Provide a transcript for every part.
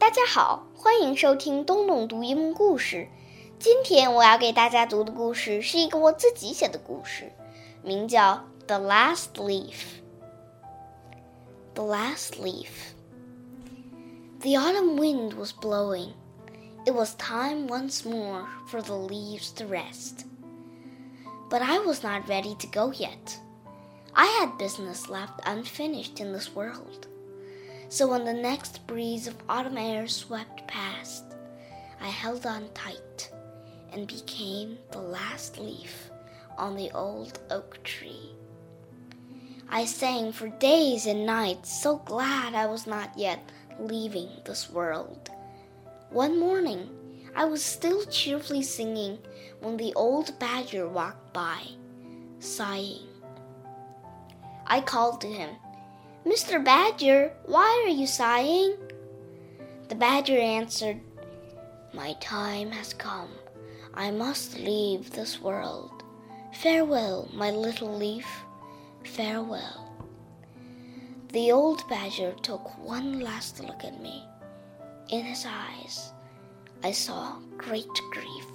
大家好，欢迎收听东东读一梦故事。今天我要给大家读的故事是一个我自己写的故事，名叫《The Last Leaf》。The last leaf. The autumn wind was blowing. It was time once more for the leaves to rest. But I was not ready to go yet. I had business left unfinished in this world. So when the next breeze of autumn air swept past, I held on tight and became the last leaf on the old oak tree. I sang for days and nights, so glad I was not yet leaving this world. One morning, I was still cheerfully singing when the old badger walked by, sighing. I called to him, Mr. Badger, why are you sighing? The badger answered, My time has come. I must leave this world. Farewell, my little leaf farewell. The old badger took one last look at me. In his eyes, I saw great grief.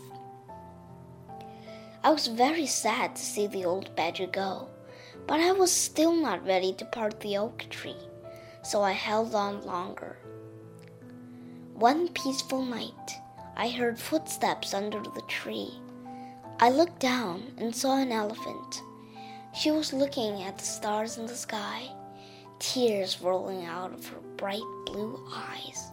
I was very sad to see the old badger go, but I was still not ready to part the oak tree, so I held on longer. One peaceful night, I heard footsteps under the tree. I looked down and saw an elephant she was looking at the stars in the sky, tears rolling out of her bright blue eyes.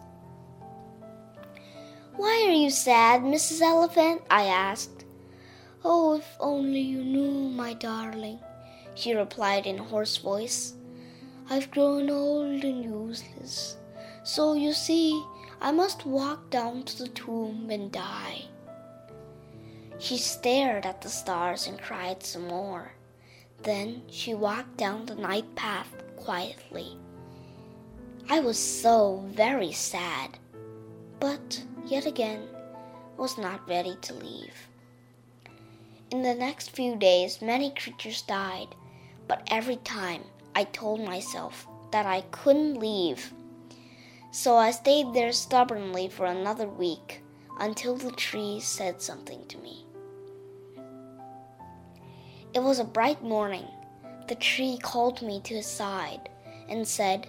Why are you sad, Mrs. Elephant? I asked. Oh, if only you knew, my darling, she replied in a hoarse voice. I've grown old and useless, so you see, I must walk down to the tomb and die. She stared at the stars and cried some more. Then she walked down the night path quietly. I was so very sad, but yet again was not ready to leave. In the next few days, many creatures died, but every time I told myself that I couldn't leave. So I stayed there stubbornly for another week until the tree said something to me. It was a bright morning. The tree called me to his side and said,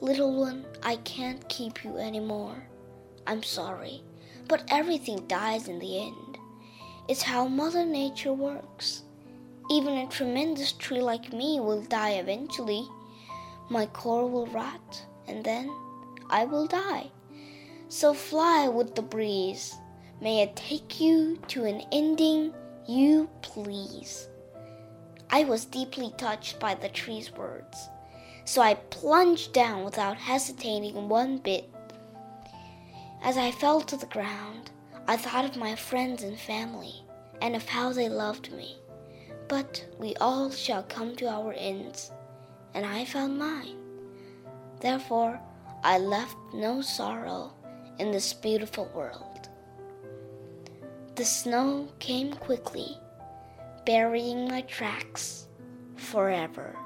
Little one, I can't keep you any more. I'm sorry, but everything dies in the end. It's how Mother Nature works. Even a tremendous tree like me will die eventually. My core will rot, and then I will die. So fly with the breeze. May it take you to an ending you please. I was deeply touched by the tree's words, so I plunged down without hesitating one bit. As I fell to the ground, I thought of my friends and family, and of how they loved me. But we all shall come to our ends, and I found mine. Therefore, I left no sorrow in this beautiful world. The snow came quickly burying my tracks forever.